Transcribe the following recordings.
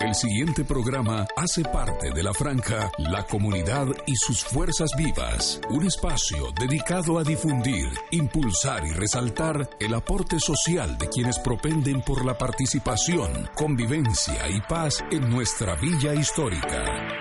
El siguiente programa hace parte de la franja La Comunidad y sus Fuerzas Vivas, un espacio dedicado a difundir, impulsar y resaltar el aporte social de quienes propenden por la participación, convivencia y paz en nuestra villa histórica.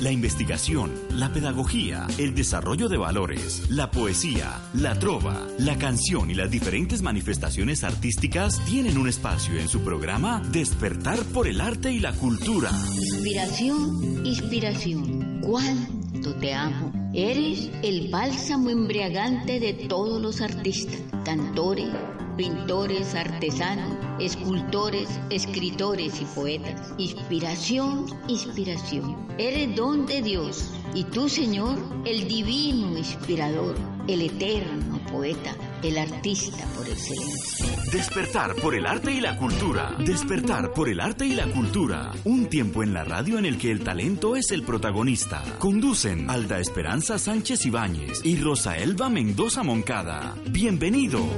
La investigación, la pedagogía, el desarrollo de valores, la poesía, la trova, la canción y las diferentes manifestaciones artísticas tienen un espacio en su programa Despertar por el arte y la cultura. Inspiración, inspiración. ¿Cuánto te amo? Eres el bálsamo embriagante de todos los artistas, cantores, pintores, artesanos, escultores, escritores y poetas. Inspiración, inspiración. Eres don de Dios y tú, Señor, el divino inspirador, el eterno poeta, el artista por excelencia. Despertar por el arte y la cultura. Despertar por el arte y la cultura. Un tiempo en la radio en el que el talento es el protagonista. Conducen Alda Esperanza Sánchez Ibáñez y Rosa Elba Mendoza Moncada. Bienvenidos.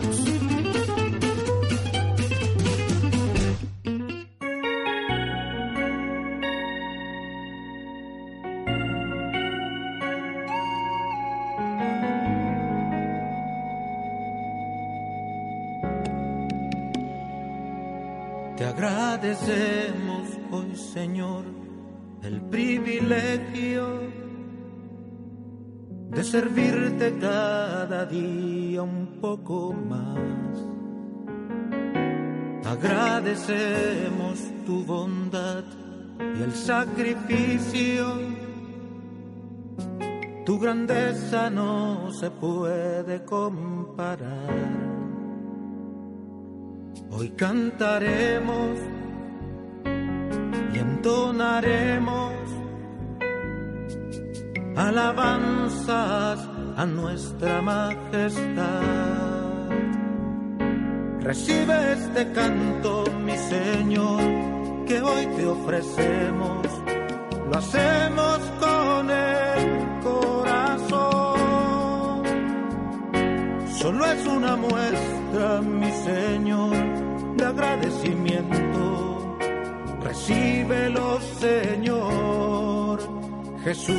Agradecemos hoy, Señor, el privilegio de servirte cada día un poco más. Agradecemos tu bondad y el sacrificio. Tu grandeza no se puede comparar. Hoy cantaremos y entonaremos alabanzas a nuestra majestad. Recibe este canto, mi Señor, que hoy te ofrecemos. Lo hacemos con el corazón. Solo es una muestra, mi Señor, de agradecimiento Recíbelo, Señor Jesús.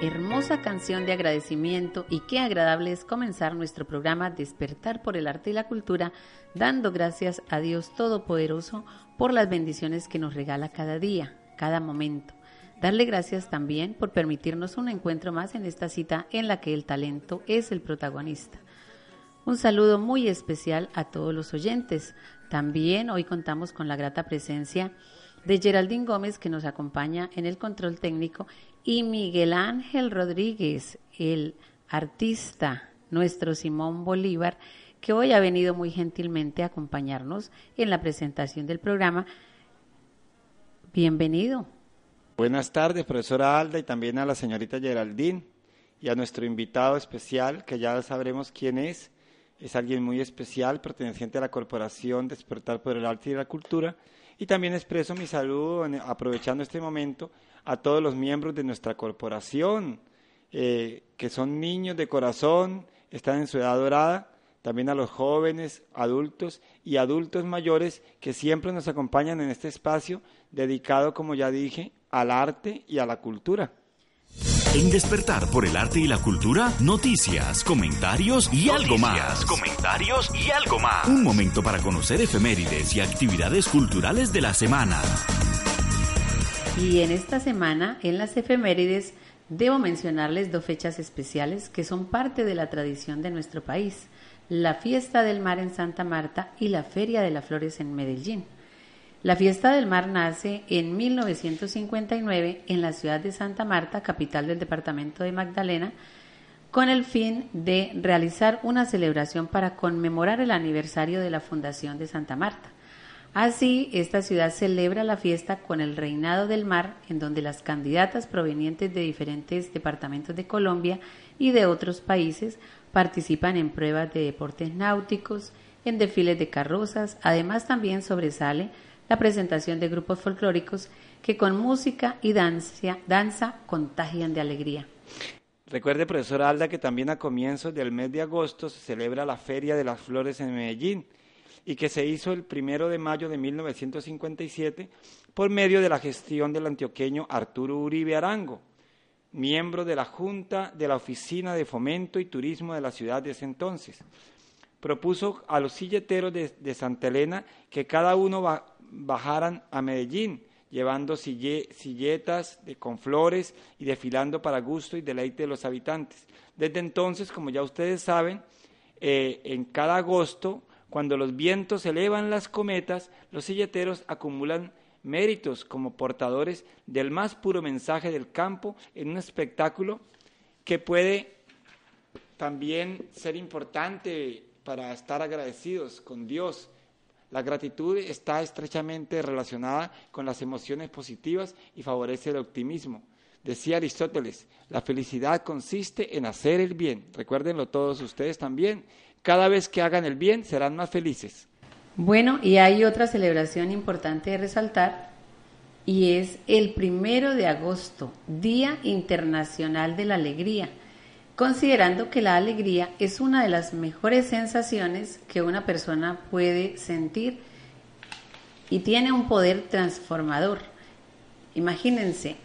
Hermosa canción de agradecimiento y qué agradable es comenzar nuestro programa Despertar por el Arte y la Cultura, dando gracias a Dios Todopoderoso por las bendiciones que nos regala cada día, cada momento. Darle gracias también por permitirnos un encuentro más en esta cita en la que el talento es el protagonista. Un saludo muy especial a todos los oyentes. También hoy contamos con la grata presencia de Geraldine Gómez que nos acompaña en el control técnico y Miguel Ángel Rodríguez, el artista, nuestro Simón Bolívar, que hoy ha venido muy gentilmente a acompañarnos en la presentación del programa. Bienvenido. Buenas tardes, profesora Alda, y también a la señorita Geraldine y a nuestro invitado especial, que ya sabremos quién es, es alguien muy especial, perteneciente a la Corporación Despertar por el Arte y la Cultura. Y también expreso mi saludo, aprovechando este momento, a todos los miembros de nuestra corporación, eh, que son niños de corazón, están en su edad dorada, también a los jóvenes, adultos y adultos mayores que siempre nos acompañan en este espacio dedicado, como ya dije, al arte y a la cultura. En Despertar por el Arte y la Cultura, noticias, comentarios y algo más. Comentarios y algo más. Un momento para conocer efemérides y actividades culturales de la semana. Y en esta semana, en las efemérides, debo mencionarles dos fechas especiales que son parte de la tradición de nuestro país. La fiesta del mar en Santa Marta y la Feria de las Flores en Medellín. La fiesta del mar nace en 1959 en la ciudad de Santa Marta, capital del departamento de Magdalena, con el fin de realizar una celebración para conmemorar el aniversario de la fundación de Santa Marta. Así, esta ciudad celebra la fiesta con el Reinado del Mar, en donde las candidatas provenientes de diferentes departamentos de Colombia y de otros países participan en pruebas de deportes náuticos, en desfiles de carrozas, además también sobresale la presentación de grupos folclóricos que con música y danza, danza contagian de alegría. Recuerde, profesora Alda, que también a comienzos del mes de agosto se celebra la Feria de las Flores en Medellín. y que se hizo el primero de mayo de 1957 por medio de la gestión del antioqueño Arturo Uribe Arango, miembro de la Junta de la Oficina de Fomento y Turismo de la ciudad de ese entonces. Propuso a los silleteros de, Santa Elena que cada uno bajaran a Medellín, llevando silletas con flores y desfilando para gusto y deleite de los habitantes. Desde entonces, como ya ustedes saben, eh, en cada agosto, cuando los vientos elevan las cometas, los silleteros acumulan méritos como portadores del más puro mensaje del campo en un espectáculo que puede también ser importante para estar agradecidos con Dios. La gratitud está estrechamente relacionada con las emociones positivas y favorece el optimismo. Decía Aristóteles, la felicidad consiste en hacer el bien. Recuérdenlo todos ustedes también. Cada vez que hagan el bien serán más felices. Bueno, y hay otra celebración importante de resaltar y es el primero de agosto, Día Internacional de la Alegría, considerando que la alegría es una de las mejores sensaciones que una persona puede sentir y tiene un poder transformador. Imagínense,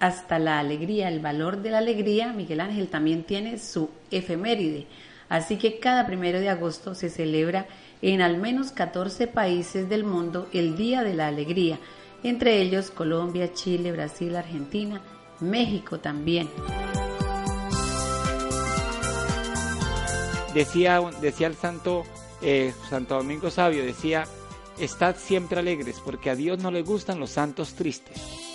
hasta la alegría, el valor de la alegría, Miguel Ángel también tiene su efeméride. Así que cada primero de agosto se celebra en al menos 14 países del mundo el Día de la Alegría, entre ellos Colombia, Chile, Brasil, Argentina, México también. Decía, decía el santo eh, Santo Domingo Sabio, decía, estad siempre alegres, porque a Dios no le gustan los santos tristes.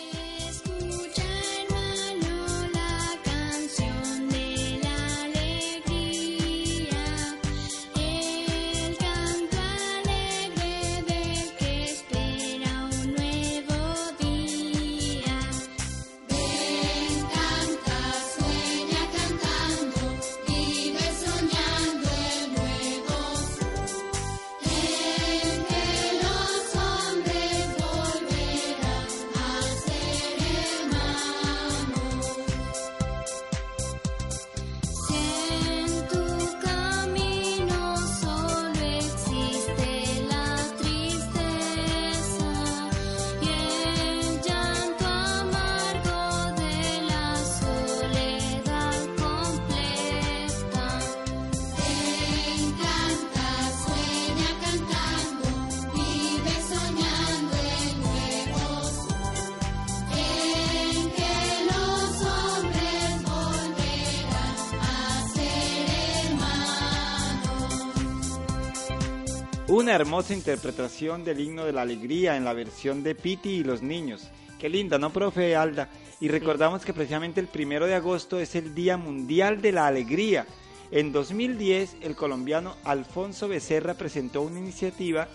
Una hermosa interpretación del himno de la alegría en la versión de Piti y los niños. Qué linda, ¿no, profe Alda? Y recordamos que precisamente el primero de agosto es el Día Mundial de la Alegría. En 2010, el colombiano Alfonso Becerra presentó una iniciativa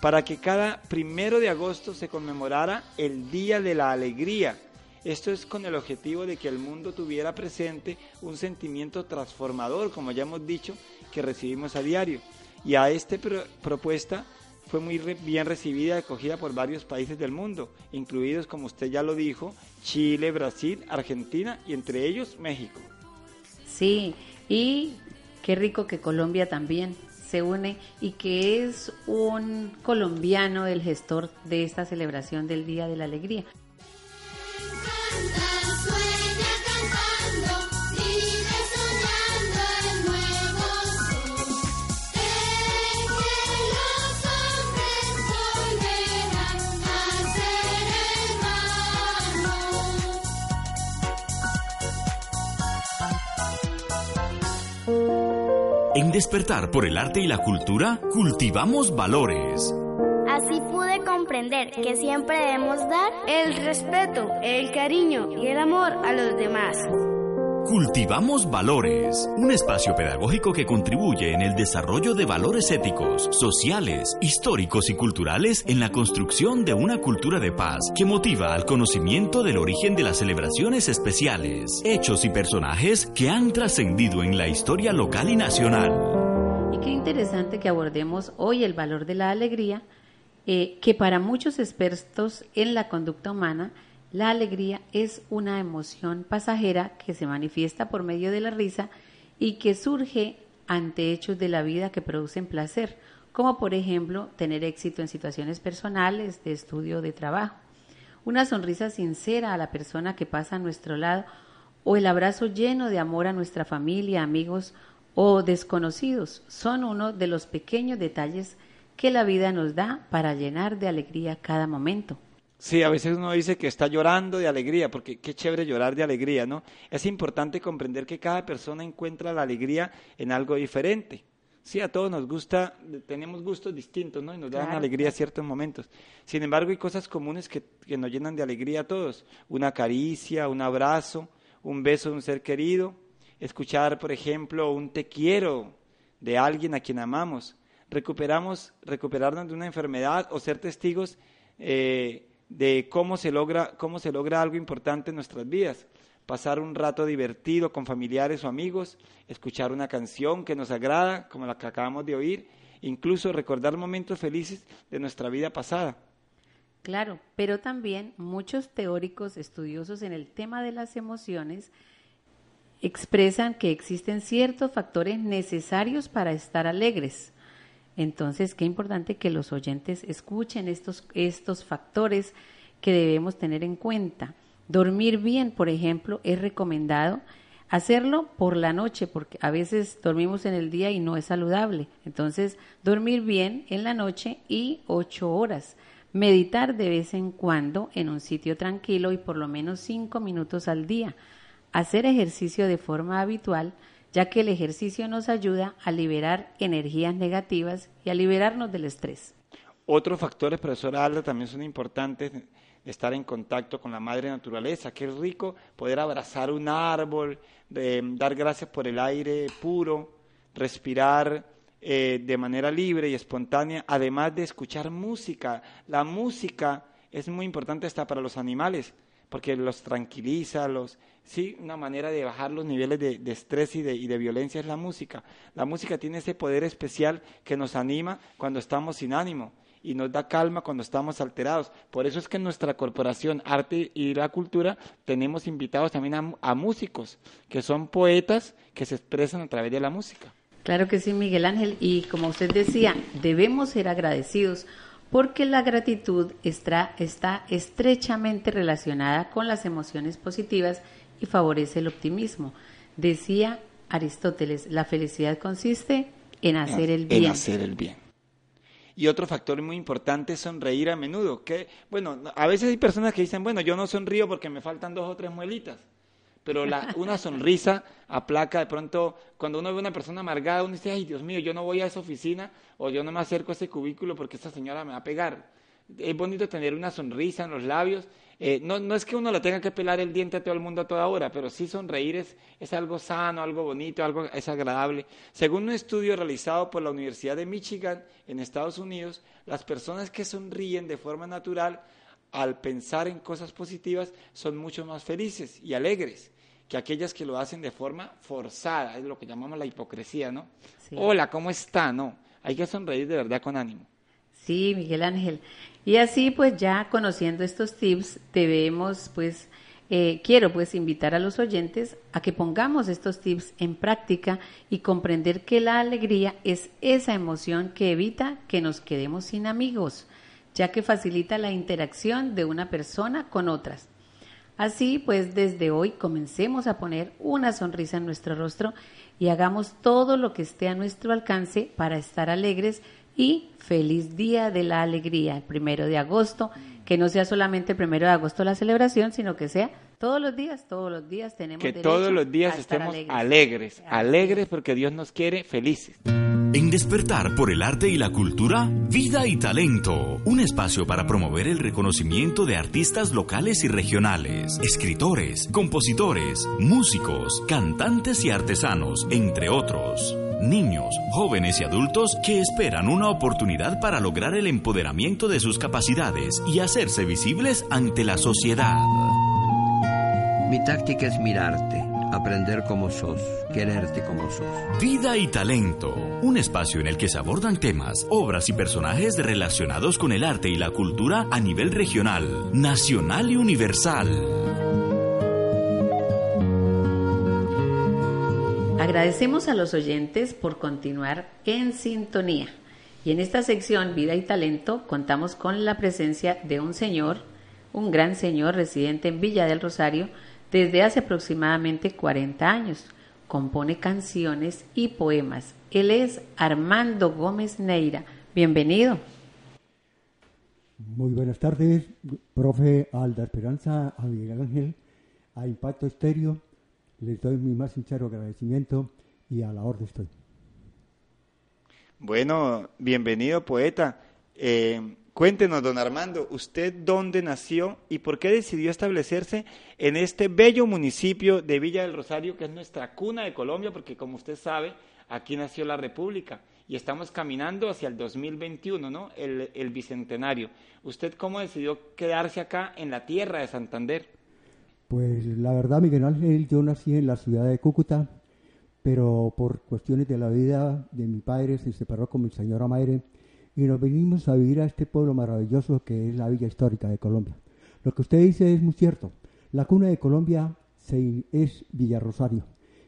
para que cada primero de agosto se conmemorara el Día de la Alegría. Esto es con el objetivo de que el mundo tuviera presente un sentimiento transformador, como ya hemos dicho, que recibimos a diario. Y a esta propuesta fue muy bien recibida y acogida por varios países del mundo, incluidos, como usted ya lo dijo, Chile, Brasil, Argentina y entre ellos México. Sí, y qué rico que Colombia también se une y que es un colombiano el gestor de esta celebración del Día de la Alegría. Despertar por el Arte y la Cultura, cultivamos valores. Así pude comprender que siempre debemos dar el respeto, el cariño y el amor a los demás. Cultivamos Valores, un espacio pedagógico que contribuye en el desarrollo de valores éticos, sociales, históricos y culturales en la construcción de una cultura de paz que motiva al conocimiento del origen de las celebraciones especiales, hechos y personajes que han trascendido en la historia local y nacional. Y qué interesante que abordemos hoy el valor de la alegría, eh, que para muchos expertos en la conducta humana, la alegría es una emoción pasajera que se manifiesta por medio de la risa y que surge ante hechos de la vida que producen placer, como por ejemplo tener éxito en situaciones personales, de estudio, de trabajo. Una sonrisa sincera a la persona que pasa a nuestro lado o el abrazo lleno de amor a nuestra familia, amigos o desconocidos son uno de los pequeños detalles que la vida nos da para llenar de alegría cada momento. Sí, a veces uno dice que está llorando de alegría, porque qué chévere llorar de alegría, ¿no? Es importante comprender que cada persona encuentra la alegría en algo diferente. Sí, a todos nos gusta, tenemos gustos distintos, ¿no? Y nos dan alegría a ciertos momentos. Sin embargo, hay cosas comunes que, que nos llenan de alegría a todos. Una caricia, un abrazo, un beso de un ser querido, escuchar, por ejemplo, un te quiero de alguien a quien amamos. Recuperamos, recuperarnos de una enfermedad o ser testigos eh, de cómo se, logra, cómo se logra algo importante en nuestras vidas. Pasar un rato divertido con familiares o amigos, escuchar una canción que nos agrada, como la que acabamos de oír, incluso recordar momentos felices de nuestra vida pasada. Claro, pero también muchos teóricos estudiosos en el tema de las emociones expresan que existen ciertos factores necesarios para estar alegres. Entonces, qué importante que los oyentes escuchen estos, estos factores que debemos tener en cuenta. Dormir bien, por ejemplo, es recomendado hacerlo por la noche, porque a veces dormimos en el día y no es saludable. Entonces, dormir bien en la noche y ocho horas. Meditar de vez en cuando en un sitio tranquilo y por lo menos cinco minutos al día. Hacer ejercicio de forma habitual ya que el ejercicio nos ayuda a liberar energías negativas y a liberarnos del estrés. Otros factores, profesora Alda, también son importantes estar en contacto con la madre naturaleza. Qué rico poder abrazar un árbol, dar gracias por el aire puro, respirar eh, de manera libre y espontánea, además de escuchar música. La música es muy importante hasta para los animales, porque los tranquiliza, los, sí, una manera de bajar los niveles de, estrés y de, y de, violencia es la música. La música tiene ese poder especial que nos anima cuando estamos sin ánimo y nos da calma cuando estamos alterados. Por eso es que en nuestra corporación Arte y la Cultura tenemos invitados también a, a músicos, que son poetas que se expresan a través de la música. Claro que sí, Miguel Ángel. Y como usted decía, debemos ser agradecidos porque la gratitud está, está estrechamente relacionada con las emociones positivas y favorece el optimismo. Decía Aristóteles, la felicidad consiste en hacer el bien. En hacer el bien. Y otro factor muy importante es sonreír a menudo. Que, bueno, a veces hay personas que dicen, bueno, yo no sonrío porque me faltan dos o tres muelitas. Pero la, una sonrisa aplaca de pronto, cuando uno ve una persona amargada, uno dice, ay Dios mío, yo no voy a esa oficina o yo no me acerco a ese cubículo porque esta señora me va a pegar. Es bonito tener una sonrisa en los labios eh, no, no es que uno le tenga que pelar el diente a todo el mundo a toda hora, pero sí sonreír es, es algo sano, algo bonito, algo es agradable. Según un estudio realizado por la Universidad de Michigan en Estados Unidos, las personas que sonríen de forma natural al pensar en cosas positivas son mucho más felices y alegres que aquellas que lo hacen de forma forzada, es lo que llamamos la hipocresía, ¿no? Hola, ¿cómo está? No, hay que sonreír de verdad con ánimo. Sí, Miguel Ángel. Y así pues ya conociendo estos tips debemos pues eh, quiero pues invitar a los oyentes a que pongamos estos tips en práctica y comprender que la alegría es esa emoción que evita que nos quedemos sin amigos, ya que facilita la interacción de una persona con otras. Así pues desde hoy comencemos a poner una sonrisa en nuestro rostro y hagamos todo lo que esté a nuestro alcance para estar alegres y feliz día de la alegría, el primero de agosto, que no sea solamente el primero de agosto la celebración, sino que sea todos los días, todos los días tenemos que todos los días estemos alegres, alegres, porque Dios nos quiere felices. En Despertar por el Arte y la Cultura, Vida y Talento, un espacio para promover el reconocimiento de artistas locales y regionales, escritores, compositores, músicos, cantantes y artesanos, entre otros niños, jóvenes y adultos que esperan una oportunidad para lograr el empoderamiento de sus capacidades y hacerse visibles ante la sociedad. Mi táctica es mirarte, aprender como sos, quererte como sos. Vida y talento, un espacio en el que se abordan temas, obras y personajes relacionados con el arte y la cultura a nivel regional, nacional y universal. Agradecemos a los oyentes por continuar en sintonía Y en esta sección Vida y Talento contamos con la presencia de un señor, un gran señor residente en Villa del Rosario desde hace aproximadamente 40 años. Compone canciones y poemas. Él es Armando Gómez Neira. Bienvenido. Muy buenas tardes, profe Alda Esperanza, a Miguel Ángel, a Impacto Estéreo. Les doy mi más sincero agradecimiento y a la orden estoy. Bueno, bienvenido poeta. Eh, cuéntenos, don Armando, ¿usted dónde nació y por qué decidió establecerse en este bello municipio de Villa del Rosario, que es nuestra cuna de Colombia? Porque como usted sabe, aquí nació la República y estamos caminando hacia el 2021, ¿no? El, el bicentenario. ¿Usted cómo decidió quedarse acá en la tierra de Santander? Pues la verdad, Miguel Ángel, yo nací en la ciudad de Cúcuta, pero por cuestiones de la vida de mi padre se separó con mi señora madre y nos venimos a vivir a este pueblo maravilloso que es la Villa Histórica de Colombia. Lo que usted dice es muy cierto. La cuna de Colombia se, es Rosario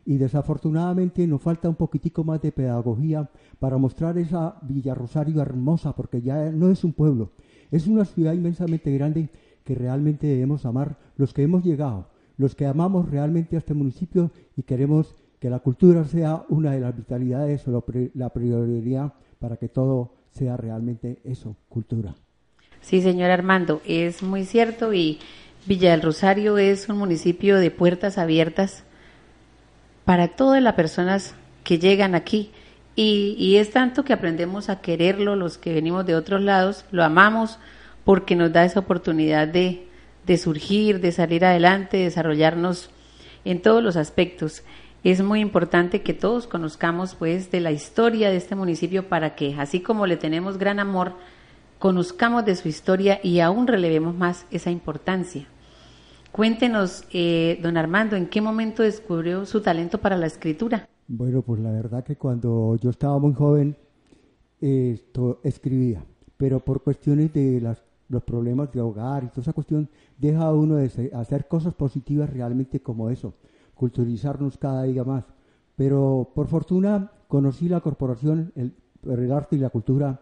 y desafortunadamente nos falta un poquitico más de pedagogía para mostrar esa Villa Rosario hermosa porque ya no es un pueblo, es una ciudad inmensamente grande que realmente debemos amar los que hemos llegado, los que amamos realmente a este municipio y queremos que la cultura sea una de las vitalidades o la prioridad para que todo sea realmente eso, cultura. Sí, señor Armando, es muy cierto y Villa del Rosario es un municipio de puertas abiertas para todas las personas que llegan aquí. Y, y, es tanto que aprendemos a quererlo, los que venimos de otros lados, lo amamos porque nos da esa oportunidad de, de surgir, de salir adelante, de desarrollarnos en todos los aspectos es muy importante que todos conozcamos pues de la historia de este municipio para que así como le tenemos gran amor, conozcamos de su historia y aún relevemos más esa importancia. Cuéntenos, eh, don Armando, ¿en qué momento descubrió su talento para la escritura? Bueno, pues la verdad que cuando yo estaba muy joven, esto escribía, pero por cuestiones de las, los problemas de hogar y toda esa cuestión, deja uno de hacer cosas positivas realmente como eso culturizarnos cada día más. Pero por fortuna conocí la corporación, el, el arte y la cultura,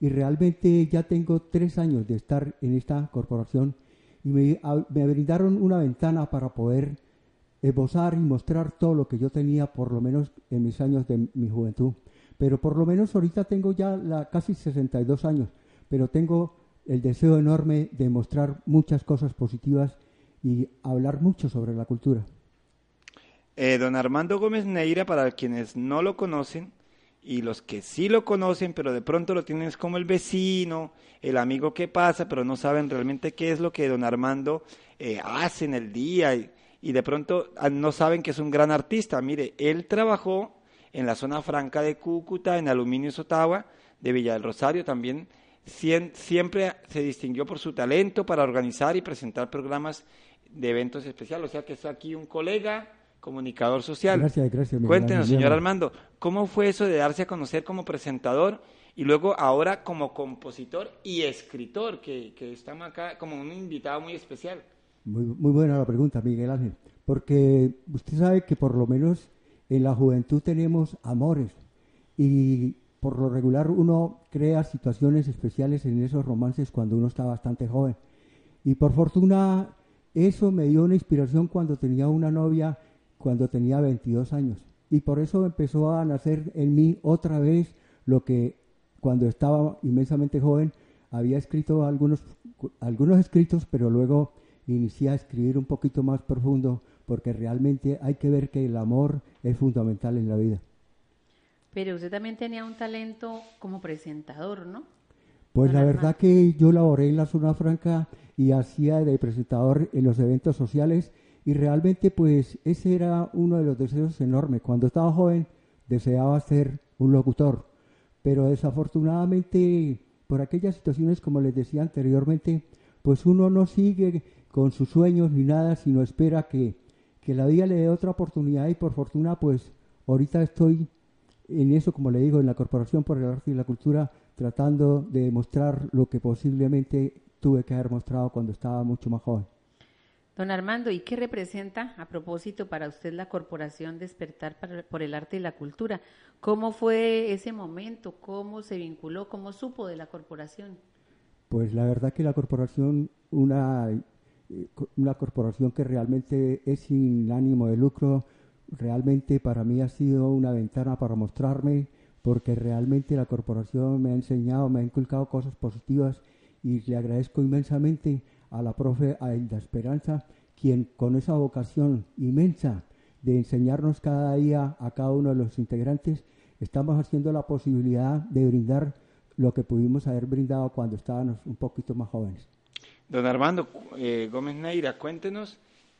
y realmente ya tengo tres años de estar en esta corporación y me, me brindaron una ventana para poder esbozar y mostrar todo lo que yo tenía, por lo menos en mis años de mi juventud. Pero por lo menos ahorita tengo ya la, casi 62 años, pero tengo el deseo enorme de mostrar muchas cosas positivas y hablar mucho sobre la cultura. Eh, don Armando Gómez Neira, para quienes no lo conocen, y los que sí lo conocen, pero de pronto lo tienen como el vecino, el amigo que pasa, pero no saben realmente qué es lo que don Armando eh, hace en el día y, y, de pronto ah, no saben que es un gran artista. Mire, él trabajó en la zona franca de Cúcuta, en Aluminio Sotagua, de Villa del Rosario, también siempre se distinguió por su talento para organizar y presentar programas de eventos especiales. O sea que es aquí un colega comunicador social. Gracias, gracias. Cuéntenos, señor Armando, ¿cómo fue eso de darse a conocer como presentador y luego ahora como compositor y escritor, que, que estamos acá como un invitado muy especial? Muy, muy buena la pregunta, Miguel Ángel, porque usted sabe que por lo menos en la juventud tenemos amores y por lo regular uno crea situaciones especiales en esos romances cuando uno está bastante joven. Y por fortuna eso me dio una inspiración cuando tenía una novia cuando tenía 22 años. Y por eso empezó a nacer en mí otra vez lo que cuando estaba inmensamente joven había escrito algunos, algunos escritos, pero luego inicié a escribir un poquito más profundo porque realmente hay que ver que el amor es fundamental en la vida. Pero usted también tenía un talento como presentador, ¿no? Pues la verdad que yo laboré en la zona franca y hacía de presentador en los eventos sociales y realmente pues ese era uno de los deseos enormes. Cuando estaba joven deseaba ser un locutor, pero desafortunadamente por aquellas situaciones, como les decía anteriormente, pues uno no sigue con sus sueños ni nada, sino espera que, que la vida le dé otra oportunidad y por fortuna pues ahorita estoy en eso, como le digo, en la Corporación por el Arte y la Cultura, tratando de mostrar lo que posiblemente tuve que haber mostrado cuando estaba mucho más joven. Don Armando, ¿y qué representa a propósito para usted la Corporación Despertar por el Arte y la Cultura? ¿Cómo fue ese momento? ¿Cómo se vinculó? ¿Cómo supo de la corporación? Pues la verdad que la corporación, una, eh, una corporación que realmente es sin ánimo de lucro, realmente para mí ha sido una ventana para mostrarme, porque realmente la corporación me ha enseñado, me ha inculcado cosas positivas y le agradezco inmensamente a la profe Aida Esperanza, quien con esa vocación inmensa de enseñarnos cada día a cada uno de los integrantes, estamos haciendo la posibilidad de brindar lo que pudimos haber brindado cuando estábamos un poquito más jóvenes. Don Armando eh, Gómez Neira, cuéntenos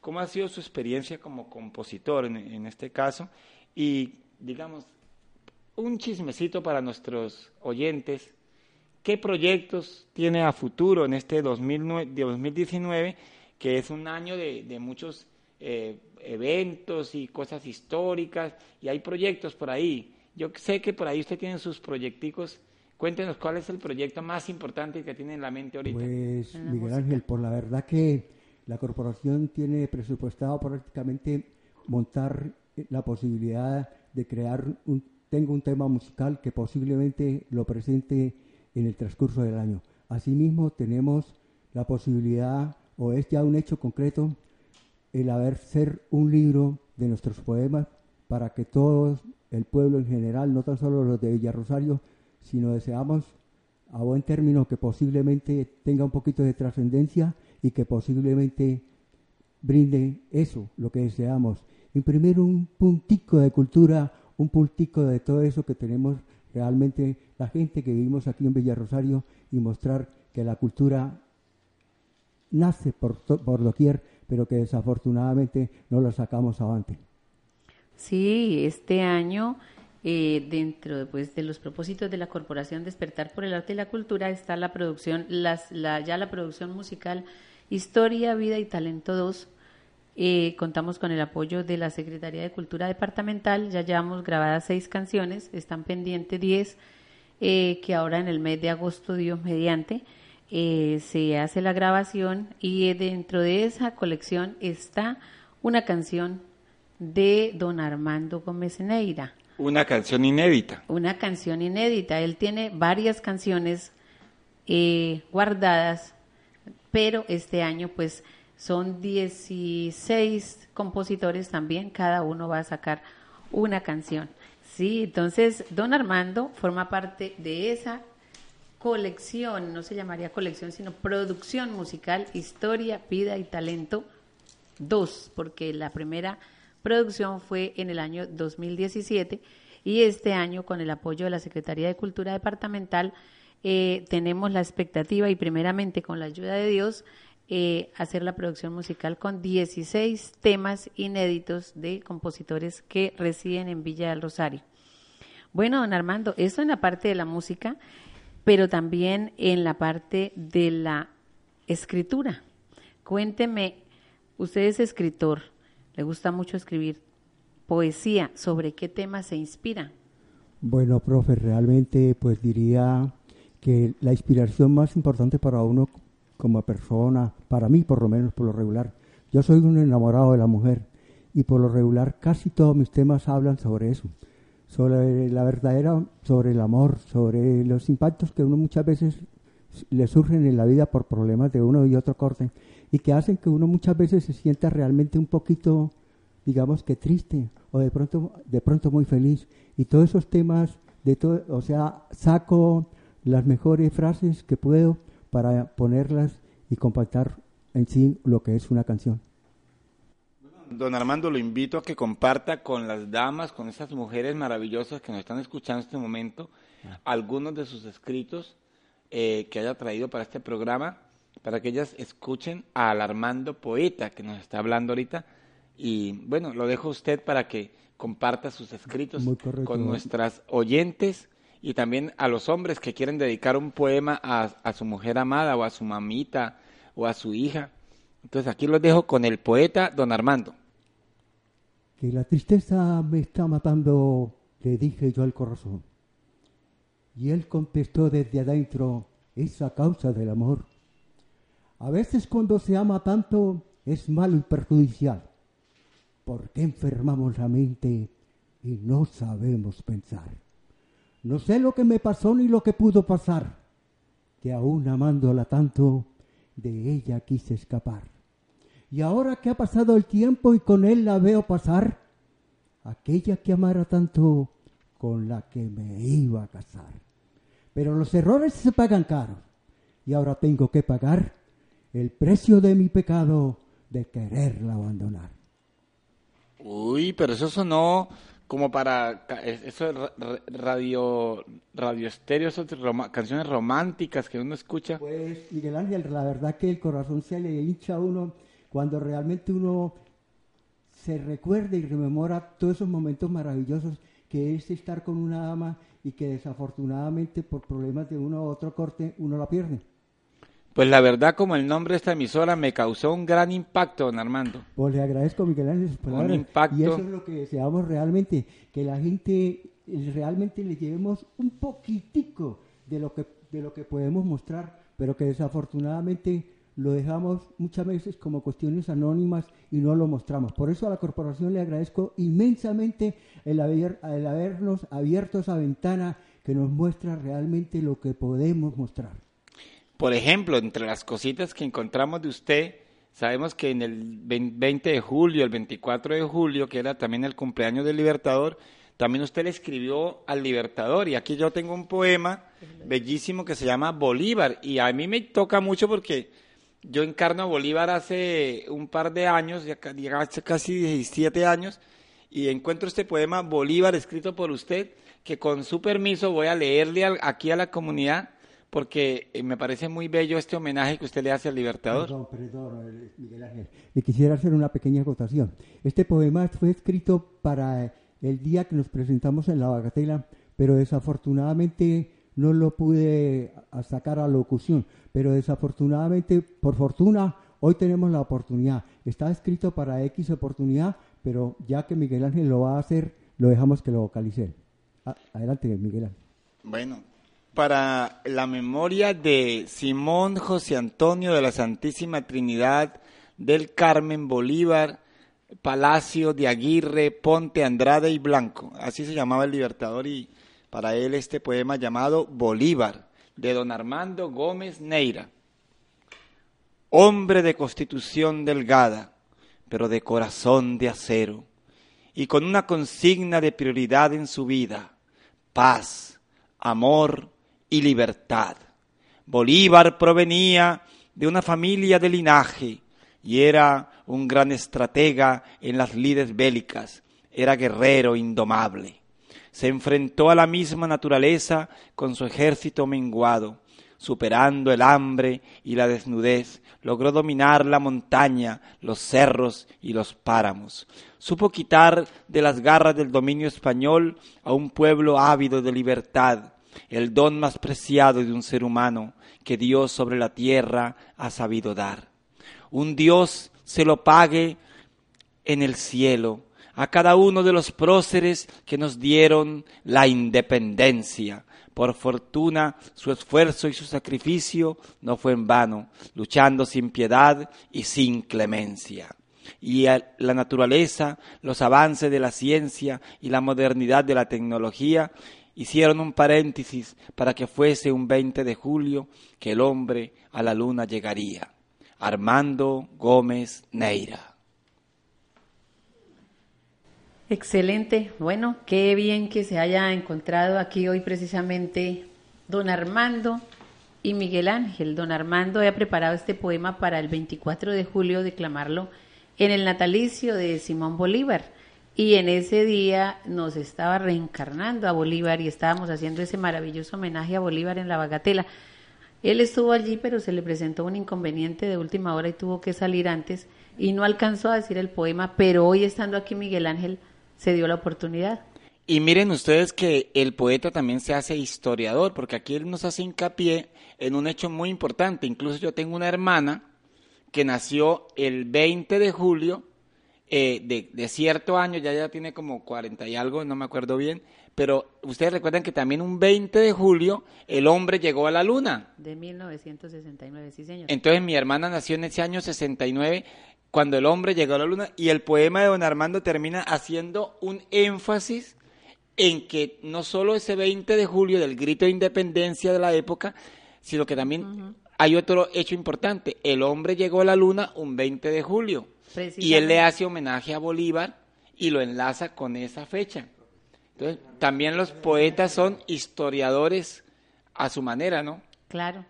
cómo ha sido su experiencia como compositor en, en este caso y, digamos, un chismecito para nuestros oyentes ¿Qué proyectos tiene a futuro en este 2019, que es un año de, muchos eh, eventos y cosas históricas, y hay proyectos por ahí? Yo sé que por ahí usted tiene sus proyecticos. Cuéntenos cuál es el proyecto más importante que tiene en la mente ahorita. Pues, Miguel Ángel, por la verdad que la corporación tiene presupuestado prácticamente montar la posibilidad de crear un, tengo un tema musical que posiblemente lo presente en el transcurso del año. Asimismo, tenemos la posibilidad, o es ya un hecho concreto, el haber ser un libro de nuestros poemas para que todo el pueblo en general, no tan solo los de Villa Rosario, sino deseamos a buen término que posiblemente tenga un poquito de trascendencia y que posiblemente brinde eso, lo que deseamos. Imprimir un puntico de cultura, un puntico de todo eso que tenemos realmente la gente que vivimos aquí en Rosario y mostrar que la cultura nace por, por doquier, pero que desafortunadamente no la sacamos avante. Sí, este año, eh, dentro pues, de los propósitos de la Corporación Despertar por el Arte y la Cultura, está la producción, ya la producción musical Historia, Vida y Talento 2. Eh, contamos con el apoyo de la Secretaría de Cultura Departamental, ya llevamos grabadas seis canciones, están pendientes diez eh, que ahora en el mes de agosto, Dios mediante, eh, se hace la grabación y dentro de esa colección está una canción de don Armando Gómez Neira. Una canción inédita. Una canción inédita. Él tiene varias canciones eh, guardadas, pero este año pues son 16 compositores también, cada uno va a sacar una canción. Sí, entonces don Armando forma parte de esa colección, no se llamaría colección, sino producción musical, historia, vida y talento dos, porque la primera producción fue en el año 2017 y este año con el apoyo de la Secretaría de Cultura Departamental eh, tenemos la expectativa y primeramente con la ayuda de Dios eh, hacer la producción musical con 16 temas inéditos de compositores que residen en Villa del Rosario. Bueno, don Armando, eso en la parte de la música, pero también en la parte de la escritura. Cuénteme, usted es escritor, le gusta mucho escribir poesía, ¿sobre qué tema se inspira? Bueno, profe, realmente pues diría que la inspiración más importante para uno como persona, para mí por lo menos por lo regular, yo soy un enamorado de la mujer y por lo regular casi todos mis temas hablan sobre eso, sobre la verdadera, sobre el amor, sobre los impactos que uno muchas veces le surgen en la vida por problemas de uno y otro corte y que hacen que uno muchas veces se sienta realmente un poquito, digamos que triste o de pronto, de pronto muy feliz. Y todos esos temas de todo, o sea, saco las mejores frases que puedo para ponerlas y compactar en sí lo que es una canción. Don Armando, lo invito a que comparta con las damas, con esas mujeres maravillosas que nos están escuchando en este momento, ah. algunos de sus escritos eh, que haya traído para este programa, para que ellas escuchen al Armando Poeta que nos está hablando ahorita. Y bueno, lo dejo a usted para que comparta sus escritos con nuestras oyentes y también a los hombres que quieren dedicar un poema a, su mujer amada o a su mamita o a su hija. Entonces aquí los dejo con el poeta don Armando. Que la tristeza me está matando, le dije yo al corazón. Y él contestó desde adentro, esa causa del amor. A veces cuando se ama tanto, es malo y perjudicial. ¿Por qué enfermamos la mente y no sabemos pensar? No sé lo que me pasó ni lo que pudo pasar, que aún amándola tanto, de ella quise escapar. Y ahora que ha pasado el tiempo y con él la veo pasar, aquella que amara tanto, con la que me iba a casar. Pero los errores se pagan caros y ahora tengo que pagar el precio de mi pecado de quererla abandonar. Uy, pero eso sonó como para eso radio estéreo, esas canciones románticas que uno escucha. Pues Miguel Ángel, la verdad que el corazón se le hincha a uno cuando realmente uno se recuerda y rememora todos esos momentos maravillosos que es estar con una dama y que desafortunadamente por problemas de uno u otro corte uno la pierde. Pues la verdad, como el nombre de esta emisora me causó un gran impacto, don Armando. Pues le agradezco, Miguel Ángel, sus palabras. Un impacto. Y eso es lo que deseamos realmente, que la gente realmente le llevemos un poquitico de lo que, de lo que podemos mostrar, pero que desafortunadamente lo dejamos muchas veces como cuestiones anónimas y no lo mostramos. Por eso a la corporación le agradezco inmensamente el, haber, el habernos abierto esa ventana que nos muestra realmente lo que podemos mostrar. Por ejemplo, entre las cositas que encontramos de usted, sabemos que en el 20 de julio, el 24 de julio, que era también el cumpleaños del Libertador, también usted le escribió al Libertador. Y aquí yo tengo un poema bellísimo que se llama Bolívar. Y a mí me toca mucho porque yo encarno a Bolívar hace un par de años, ya casi 17 años, y encuentro este poema Bolívar escrito por usted, que con su permiso voy a leerle aquí a la comunidad, porque eh, me parece muy bello este homenaje que usted le hace al Libertador. Perdón, perdón, eh, Miguel Ángel. Le quisiera hacer una pequeña acotación. Este poema fue escrito para el día que nos presentamos en la Bagatela, pero desafortunadamente no lo pude sacar a locución, pero desafortunadamente, por fortuna, hoy tenemos la oportunidad. Está escrito para X oportunidad, pero ya que Miguel Ángel lo va a hacer, lo dejamos que lo vocalice. adelante, Miguel Ángel. Bueno, para la memoria de Simón José Antonio de la Santísima Trinidad del Carmen Bolívar, Palacio de Aguirre, Ponte Andrade y Blanco. Así se llamaba el libertador y para él este poema llamado Bolívar, de don Armando Gómez Neira. Hombre de constitución delgada, pero de corazón de acero, y con una consigna de prioridad en su vida, paz, amor y libertad. Bolívar provenía de una familia de linaje y era un gran estratega en las lides bélicas, era guerrero indomable se enfrentó a la misma naturaleza con su ejército menguado. Superando el hambre y la desnudez, logró dominar la montaña, los cerros y los páramos. Supo quitar de las garras del dominio español a un pueblo ávido de libertad, el don más preciado de un ser humano que Dios sobre la tierra ha sabido dar. Un Dios se lo pague en el cielo, a cada uno de los próceres que nos dieron la independencia. Por fortuna, su esfuerzo y su sacrificio no fue en vano, luchando sin piedad y sin clemencia. Y la naturaleza, los avances de la ciencia y la modernidad de la tecnología hicieron un paréntesis para que fuese un 20 de julio que el hombre a la luna llegaría. Armando Gómez Neira. Excelente. Bueno, qué bien que se haya encontrado aquí hoy precisamente don Armando y Miguel Ángel. Don Armando ha preparado este poema para el 24 de julio declamarlo en el natalicio de Simón Bolívar. Y en ese día nos estaba reencarnando a Bolívar y estábamos haciendo ese maravilloso homenaje a Bolívar en la Bagatela. Él estuvo allí, pero se le presentó un inconveniente de última hora y tuvo que salir antes y no alcanzó a decir el poema, pero hoy estando aquí Miguel Ángel se dio la oportunidad. Y miren ustedes que el poeta también se hace historiador, porque aquí él nos hace hincapié en un hecho muy importante. Incluso yo tengo una hermana que nació el 20 de julio eh, de, de, cierto año, ya ya tiene como 40 y algo, no me acuerdo bien, pero ustedes recuerdan que también un 20 de julio el hombre llegó a la luna. De 1969, sí señor. Entonces mi hermana nació en ese año 69 cuando el hombre llegó a la luna y el poema de don Armando termina haciendo un énfasis en que no solo ese 20 de julio del grito de independencia de la época, sino que también hay otro hecho importante. El hombre llegó a la luna un 20 de julio y él le hace homenaje a Bolívar y lo enlaza con esa fecha. Entonces, también los poetas son historiadores a su manera, ¿no? Claro.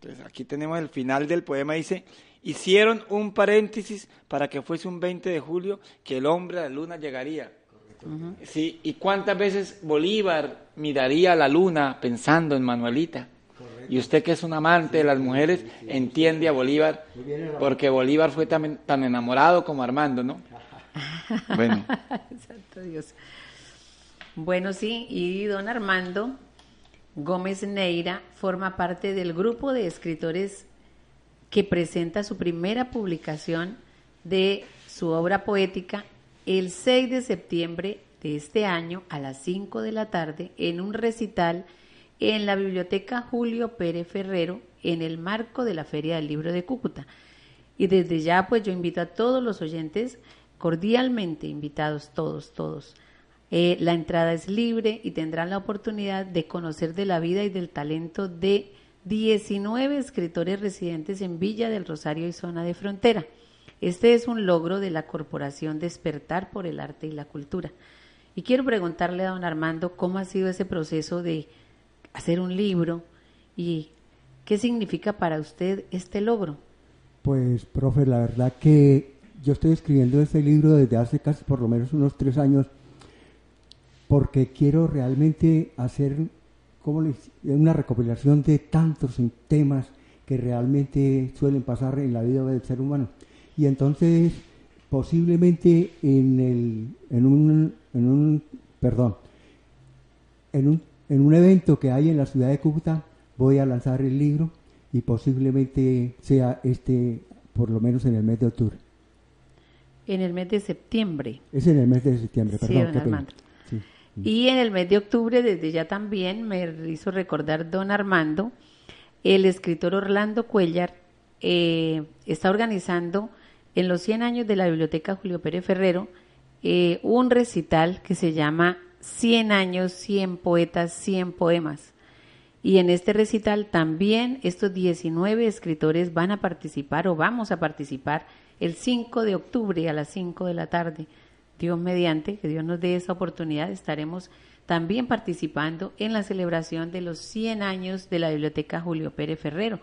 Entonces, aquí tenemos el final del poema, dice, hicieron un paréntesis para que fuese un 20 de julio que el hombre a la luna llegaría. Sí, ¿y cuántas veces Bolívar miraría a la luna pensando en Manuelita? Y usted que es un amante de las mujeres entiende a Bolívar, porque Bolívar fue tan, tan enamorado como Armando, ¿no? Bueno. Dios. Bueno, sí, y don Armando Gómez Neira forma parte del grupo de escritores que presenta su primera publicación de su obra poética el 6 de septiembre de este año a las 5 de la tarde en un recital en la Biblioteca Julio Pérez Ferrero en el marco de la Feria del Libro de Cúcuta. Y desde ya pues yo invito a todos los oyentes, cordialmente invitados todos, todos. Eh, la entrada es libre y tendrán la oportunidad de conocer de la vida y del talento de 19 escritores residentes en Villa del Rosario y zona de frontera. Este es un logro de la Corporación Despertar por el Arte y la Cultura. Y quiero preguntarle a don Armando cómo ha sido ese proceso de hacer un libro y qué significa para usted este logro. Pues, profe, la verdad que yo estoy escribiendo este libro desde hace casi por lo menos unos tres años porque quiero realmente hacer como una recopilación de tantos temas que realmente suelen pasar en la vida del ser humano. Y entonces, posiblemente en, el, en, un, en un, perdón, en un en un evento que hay en la ciudad de Cúcuta voy a lanzar el libro y posiblemente sea este, por lo menos en el mes de octubre. En el mes de septiembre. Es en el mes de septiembre, perdón. Y en el mes de octubre, desde ya también me hizo recordar don Armando, el escritor Orlando Cuellar eh, está organizando en los 100 años de la Biblioteca Julio Pérez Ferrero eh, un recital que se llama 100 años, 100 poetas, 100 poemas. Y en este recital también estos 19 escritores van a participar o vamos a participar el 5 de octubre a las 5 de la tarde. Dios mediante, que Dios nos dé esa oportunidad, estaremos también participando en la celebración de los 100 años de la Biblioteca Julio Pérez Ferrero.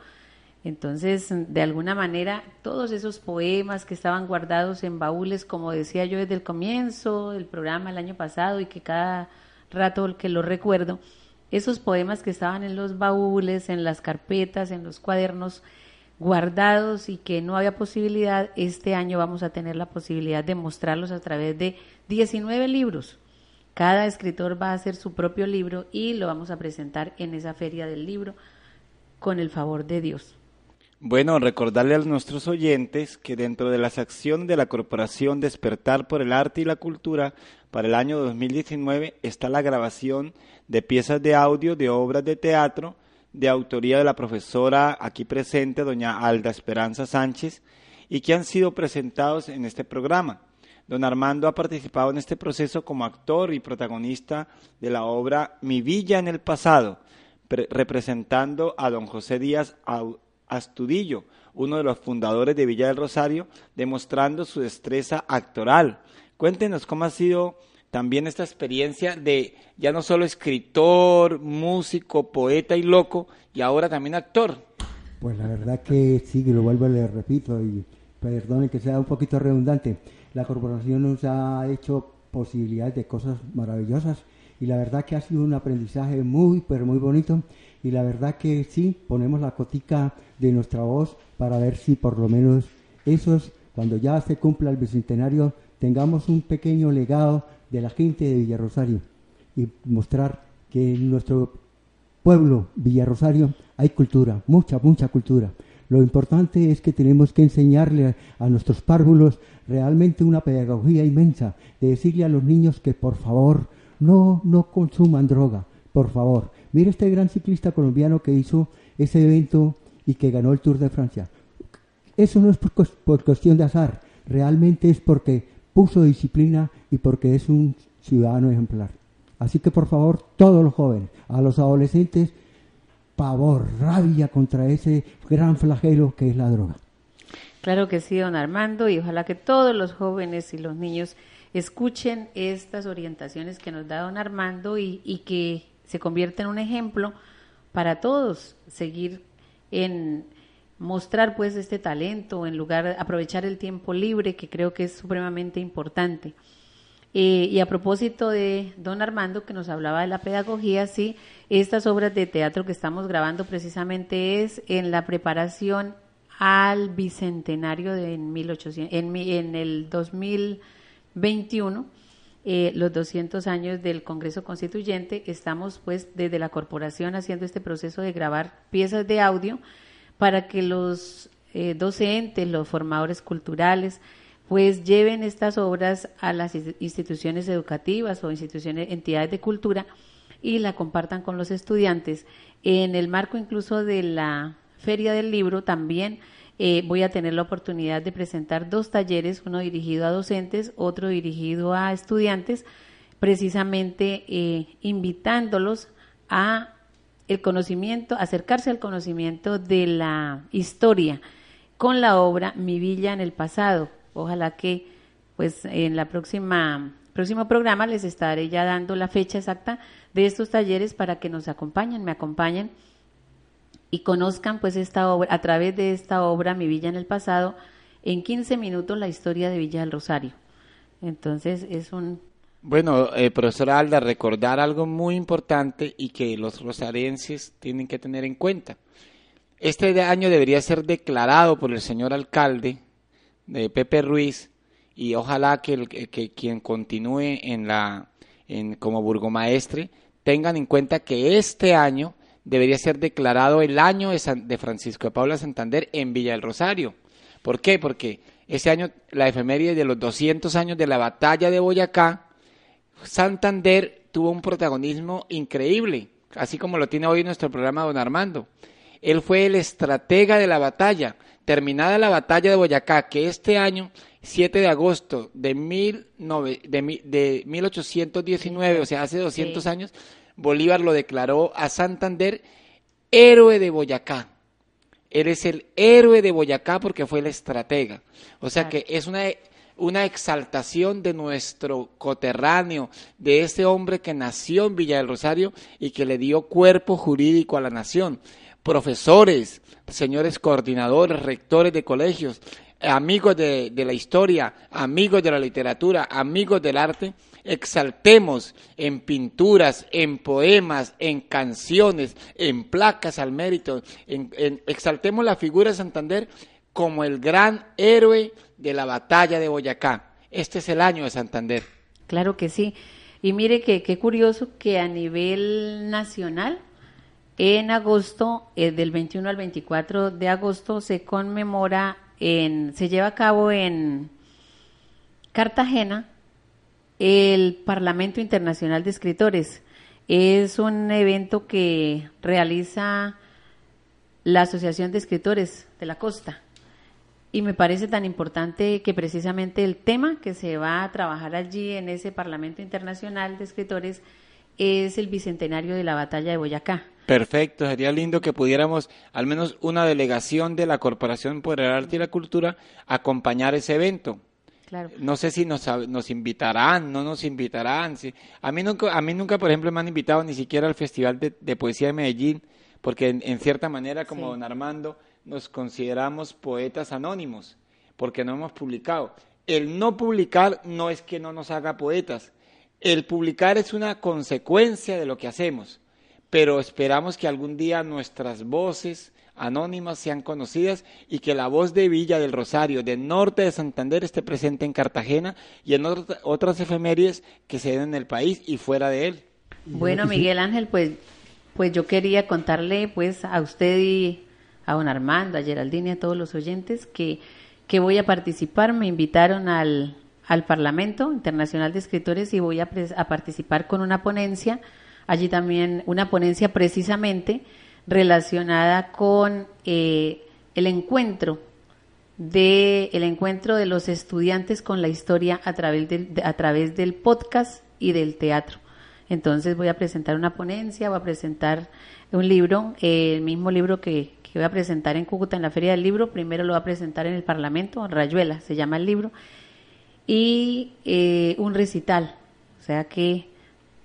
Entonces, de alguna manera, todos esos poemas que estaban guardados en baúles, como decía yo desde el comienzo del programa el año pasado y que cada rato que lo recuerdo, esos poemas que estaban en los baúles, en las carpetas, en los cuadernos guardados y que no había posibilidad, este año vamos a tener la posibilidad de mostrarlos a través de 19 libros. Cada escritor va a hacer su propio libro y lo vamos a presentar en esa feria del libro con el favor de Dios. Bueno, recordarle a nuestros oyentes que dentro de las acciones de la Corporación Despertar por el Arte y la Cultura para el año 2019 está la grabación de piezas de audio de obras de teatro de autoría de la profesora aquí presente, doña Alda Esperanza Sánchez, y que han sido presentados en este programa. Don Armando ha participado en este proceso como actor y protagonista de la obra Mi Villa en el Pasado, representando a don José Díaz Astudillo, uno de los fundadores de Villa del Rosario, demostrando su destreza actoral. Cuéntenos cómo ha sido también esta experiencia de ya no solo escritor, músico, poeta y loco, y ahora también actor. Pues la verdad que sí, que lo vuelvo a leer, repito, y perdone que sea un poquito redundante. La corporación nos ha hecho posibilidades de cosas maravillosas y la verdad que ha sido un aprendizaje muy, pero muy bonito y la verdad que sí, ponemos la cotica de nuestra voz para ver si por lo menos esos, cuando ya se cumpla el bicentenario, tengamos un pequeño legado de la gente de Villarrosario y mostrar que en nuestro pueblo Villarrosario hay cultura, mucha, mucha cultura. Lo importante es que tenemos que enseñarle a nuestros párvulos realmente una pedagogía inmensa, de decirle a los niños que por favor no, no consuman droga, por favor. Mire este gran ciclista colombiano que hizo ese evento y que ganó el Tour de Francia. Eso no es por, por cuestión de azar, realmente es porque puso disciplina y porque es un ciudadano ejemplar. Así que por favor, todos los jóvenes, a los adolescentes, pavor, rabia contra ese gran flagelo que es la droga. Claro que sí, don Armando, y ojalá que todos los jóvenes y los niños escuchen estas orientaciones que nos da don Armando y, y que se convierta en un ejemplo para todos, seguir en mostrar pues este talento en lugar de aprovechar el tiempo libre que creo que es supremamente importante. Eh, y a propósito de don Armando que nos hablaba de la pedagogía, sí, estas obras de teatro que estamos grabando precisamente es en la preparación al bicentenario de en, 1800, en, en el 2021 eh, los 200 años del Congreso Constituyente, estamos pues desde la corporación haciendo este proceso de grabar piezas de audio para que los eh, docentes, los formadores culturales, pues lleven estas obras a las instituciones educativas o instituciones, entidades de cultura y la compartan con los estudiantes. En el marco incluso de la Feria del Libro también eh, voy a tener la oportunidad de presentar dos talleres, uno dirigido a docentes, otro dirigido a estudiantes, precisamente eh, invitándolos a el conocimiento, acercarse al conocimiento de la historia con la obra Mi Villa en el pasado. Ojalá que pues en la próxima próximo programa les estaré ya dando la fecha exacta de estos talleres para que nos acompañen, me acompañen y conozcan pues esta obra, a través de esta obra, Mi Villa en el Pasado, en 15 minutos la historia de Villa del Rosario. Entonces es un... Bueno, eh, profesora Alda, recordar algo muy importante y que los rosarenses tienen que tener en cuenta. Este año debería ser declarado por el señor alcalde de Pepe Ruiz y ojalá que, que quien continúe en la, en, como burgomaestre tengan en cuenta que este año debería ser declarado el año de, Francisco de Paula Santander en Villa del Rosario. ¿Por qué? Porque ese año, la efeméride de los 200 años de la batalla de Boyacá, Santander tuvo un protagonismo increíble, así como lo tiene hoy nuestro programa Don Armando. Él fue el estratega de la batalla. Terminada la batalla de Boyacá, que este año, 7 de agosto de, mil de, 1819, o sea, hace 200 años, Bolívar lo declaró a Santander héroe de Boyacá. Eres el héroe de Boyacá porque fue el estratega. O sea que es una, una exaltación de nuestro coterráneo, de ese hombre que nació en Villa del Rosario y que le dio cuerpo jurídico a la nación. Profesores, señores coordinadores, rectores de colegios, amigos de, de la historia, amigos de la literatura, amigos del arte, exaltemos en pinturas, en poemas, en canciones, en placas al mérito, en, exaltemos la figura de Santander como el gran héroe de la batalla de Boyacá. Este es el año de Santander. Claro que sí. Y mire que qué curioso que a nivel nacional, en agosto, eh, del 21 al 24 de agosto, se conmemora, en, se lleva a cabo en Cartagena el Parlamento Internacional de Escritores. Es un evento que realiza la Asociación de Escritores de la Costa. Y me parece tan importante que precisamente el tema que se va a trabajar allí en ese Parlamento Internacional de Escritores es el bicentenario de la batalla de Boyacá. Perfecto, sería lindo que pudiéramos, al menos una delegación de la Corporación por el Arte y la Cultura, acompañar ese evento. No sé si nos, nos invitarán, no nos invitarán. A, mí nunca, a mí nunca, por ejemplo, me han invitado ni siquiera al Festival de, Poesía de Medellín, porque en, cierta manera, como don Armando, nos consideramos poetas anónimos, porque no hemos publicado. El no publicar no es que no nos haga poetas. El publicar es una consecuencia de lo que hacemos, pero esperamos que algún día nuestras voces, anónimas sean conocidas y que la voz de Villa del Rosario, del norte de Santander, esté presente en Cartagena y en otras efemérides que se den en el país y fuera de él. Bueno, Miguel Ángel, pues, pues yo quería contarle pues a usted y a don Armando, a Geraldine y a todos los oyentes que, que voy a participar. Me invitaron al, al Parlamento Internacional de Escritores y voy a, participar con una ponencia, allí también una ponencia precisamente relacionada con eh, el encuentro de el encuentro de los estudiantes con la historia a través del, a través del podcast y del teatro. Entonces voy a presentar una ponencia, voy a presentar un libro, el mismo libro que, que voy a presentar en Cúcuta en la Feria del Libro, primero lo voy a presentar en el Parlamento, en Rayuela, se llama el libro, y eh, un recital, o sea que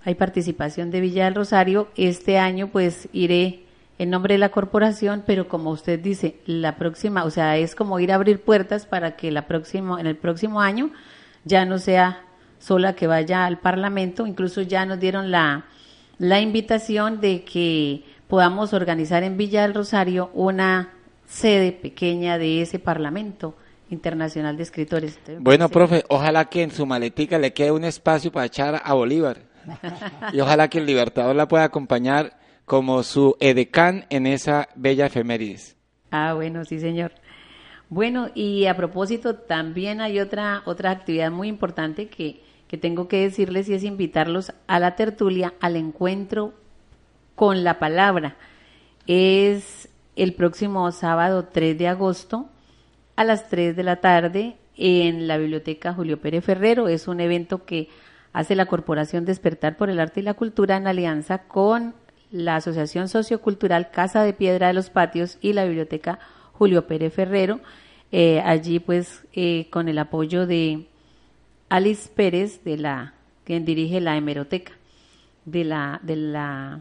hay participación de Villa del Rosario. Este año pues iré en nombre de la corporación, pero como usted dice, la próxima, o sea, es como ir a abrir puertas para que la próxima, en el próximo año ya no sea sola que vaya al Parlamento, incluso ya nos dieron la, la invitación de que podamos organizar en Villa del Rosario una sede pequeña de ese Parlamento Internacional de Escritores. bueno, profe, ojalá que en su maletica le quede un espacio para echar a Bolívar. y ojalá que el Libertador la pueda acompañar como su edecán en esa bella efemérides. Ah, bueno, sí, señor. Bueno, y a propósito, también hay otra, otra actividad muy importante que, que tengo que decirles y es invitarlos a la tertulia, al encuentro con la palabra. Es el próximo sábado 3 de agosto a las 3 de la tarde en la Biblioteca Julio Pérez Ferrero. Es un evento que hace la Corporación Despertar por el Arte y la Cultura en alianza con la Asociación Sociocultural Casa de Piedra de los Patios y la Biblioteca Julio Pérez Ferrero. Eh, allí pues eh, con el apoyo de Alice Pérez, de la, quien dirige la hemeroteca de la, de la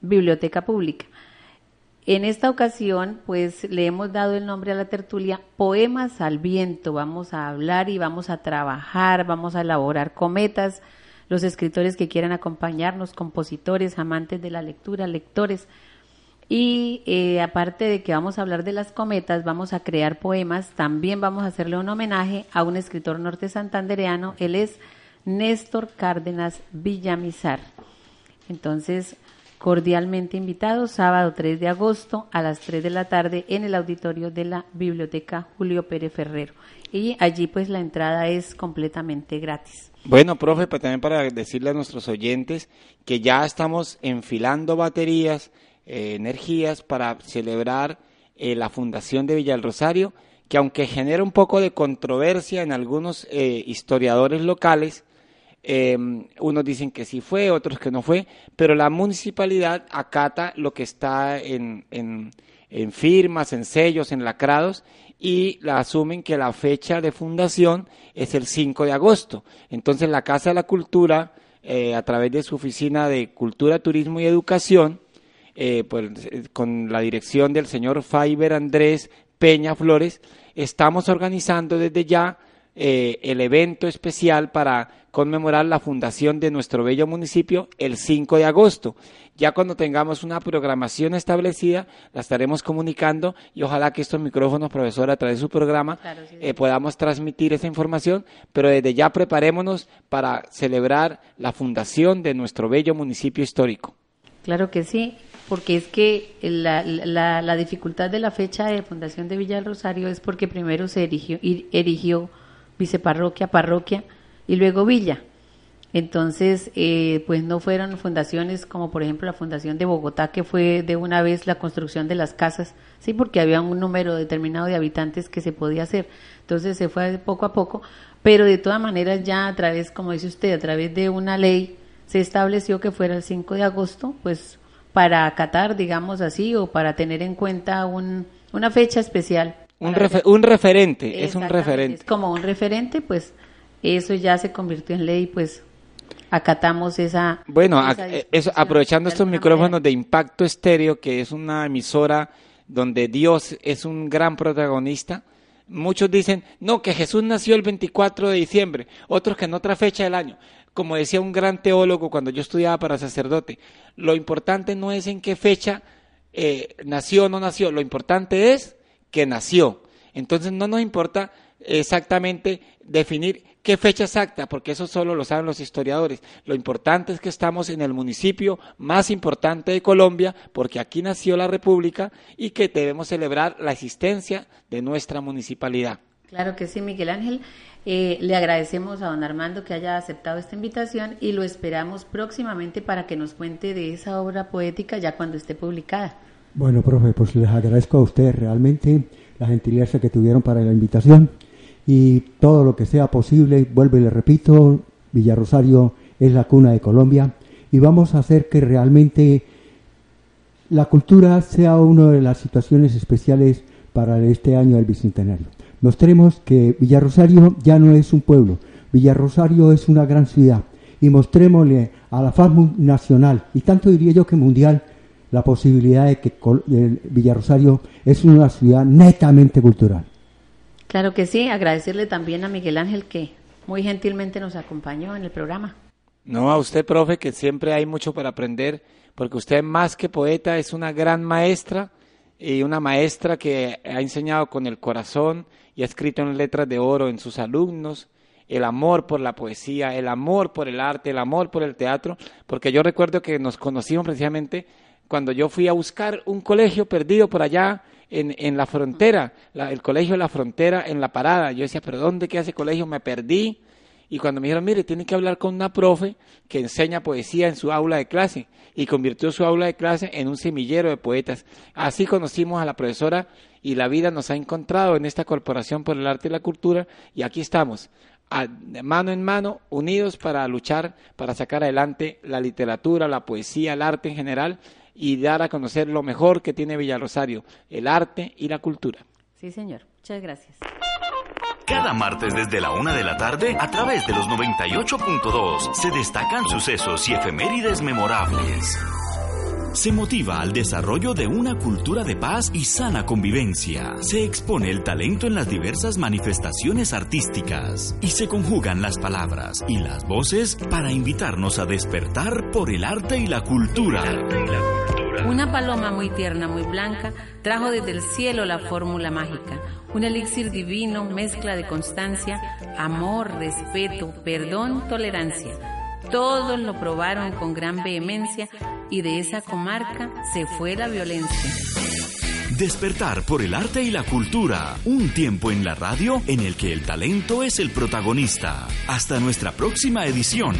biblioteca pública. En esta ocasión, pues le hemos dado el nombre a la tertulia Poemas al Viento. Vamos a hablar y vamos a trabajar, vamos a elaborar cometas. Los escritores que quieran acompañarnos, compositores, amantes de la lectura, lectores, y eh, aparte de que vamos a hablar de las cometas, vamos a crear poemas, también vamos a hacerle un homenaje a un escritor norte santandereano, él es Néstor Cárdenas Villamizar. Entonces, cordialmente invitados, sábado 3 de agosto a las 3 de la tarde en el auditorio de la Biblioteca Julio Pérez Ferrero. Y allí pues la entrada es completamente gratis. Bueno, profe, pues también para decirle a nuestros oyentes que ya estamos enfilando baterías, eh, energías para celebrar eh, la fundación de Villa Rosario, que aunque genera un poco de controversia en algunos eh, historiadores locales, unos dicen que sí fue, otros que no fue, pero la municipalidad acata lo que está en, en firmas, en sellos, en lacrados, y la asumen que la fecha de fundación es el 5 de agosto. Entonces la Casa de la Cultura, a través de su oficina de Cultura, Turismo y Educación, eh, pues, eh, con la dirección del señor Faiber Andrés Peña Flores, estamos organizando desde ya eh, el evento especial para conmemorar la fundación de nuestro bello municipio el 5 de agosto. Ya cuando tengamos una programación establecida, la estaremos comunicando y ojalá que estos micrófonos, profesor, a través de su programa, podamos transmitir esa información, pero desde ya preparémonos para celebrar la fundación de nuestro bello municipio histórico. Claro que sí porque es que la, la, dificultad de la fecha de fundación de Villa del Rosario es porque primero se erigió, erigió viceparroquia, parroquia y luego villa. Entonces, eh, pues no fueron fundaciones como por ejemplo la fundación de Bogotá, que fue de una vez la construcción de las casas, sí, porque había un número determinado de habitantes que se podía hacer. Entonces se fue poco a poco, pero de todas maneras ya a través, como dice usted, a través de una ley se estableció que fuera el 5 de agosto, pues para acatar, digamos así, o para tener en cuenta un, una fecha especial. Un, un referente, es un referente. Es como un referente, pues eso ya se convirtió en ley, pues acatamos esa... Bueno, eh, eso, aprovechando estos micrófonos de impacto estéreo, que es una emisora donde Dios es un gran protagonista, muchos dicen, no, que Jesús nació el 24 de diciembre, otros que en otra fecha del año como decía un gran teólogo cuando yo estudiaba para sacerdote, lo importante no es en qué fecha eh, nació o no nació, lo importante es que nació. Entonces no nos importa exactamente definir qué fecha exacta, porque eso solo lo saben los historiadores. Lo importante es que estamos en el municipio más importante de Colombia, porque aquí nació la República y que debemos celebrar la existencia de nuestra municipalidad. Claro que sí, Miguel Ángel. Eh, le agradecemos a don Armando que haya aceptado esta invitación y lo esperamos próximamente para que nos cuente de esa obra poética ya cuando esté publicada. Bueno, profe, pues les agradezco a usted realmente la gentileza que tuvieron para la invitación y todo lo que sea posible, vuelvo y le repito, Villarrosario es la cuna de Colombia y vamos a hacer que realmente la cultura sea una de las situaciones especiales para este año del Bicentenario. Mostremos que Villarrosario ya no es un pueblo, Villarrosario es una gran ciudad y mostrémosle a la faz nacional y tanto diría yo que mundial la posibilidad de que Villarrosario es una ciudad netamente cultural. Claro que sí, agradecerle también a Miguel Ángel que muy gentilmente nos acompañó en el programa. No, a usted, profe, que siempre hay mucho para aprender, porque usted más que poeta es una gran maestra y una maestra que ha enseñado con el corazón y ha escrito en letras de oro en sus alumnos el amor por la poesía, el amor por el arte, el amor por el teatro, porque yo recuerdo que nos conocimos precisamente cuando yo fui a buscar un colegio perdido por allá en, en la frontera, el colegio de la frontera en la parada. Yo decía, pero ¿dónde queda ese colegio? Me perdí. Y cuando me dijeron, mire, tiene que hablar con una profe que enseña poesía en su aula de clase. Y convirtió su aula de clase en un semillero de poetas. Así conocimos a la profesora y la vida nos ha encontrado en esta Corporación por el Arte y la Cultura. Y aquí estamos, mano en mano, unidos para luchar, para sacar adelante la literatura, la poesía, el arte en general y dar a conocer lo mejor que tiene Rosario, el arte y la cultura. Sí, señor. Muchas gracias. Cada martes desde la una de la tarde, a través de los 98.2, se destacan sucesos y efemérides memorables. Se motiva al desarrollo de una cultura de paz y sana convivencia. Se expone el talento en las diversas manifestaciones artísticas. Y se conjugan las palabras y las voces para invitarnos a despertar por el arte y la cultura. Una paloma muy tierna, muy blanca, trajo desde el cielo la fórmula mágica. Un elixir divino, mezcla de constancia, amor, respeto, perdón, tolerancia todos lo probaron con gran vehemencia y de esa comarca se fue la violencia. Despertar por el arte y la cultura. Un tiempo en la radio en el que el talento es el protagonista. Hasta nuestra próxima edición.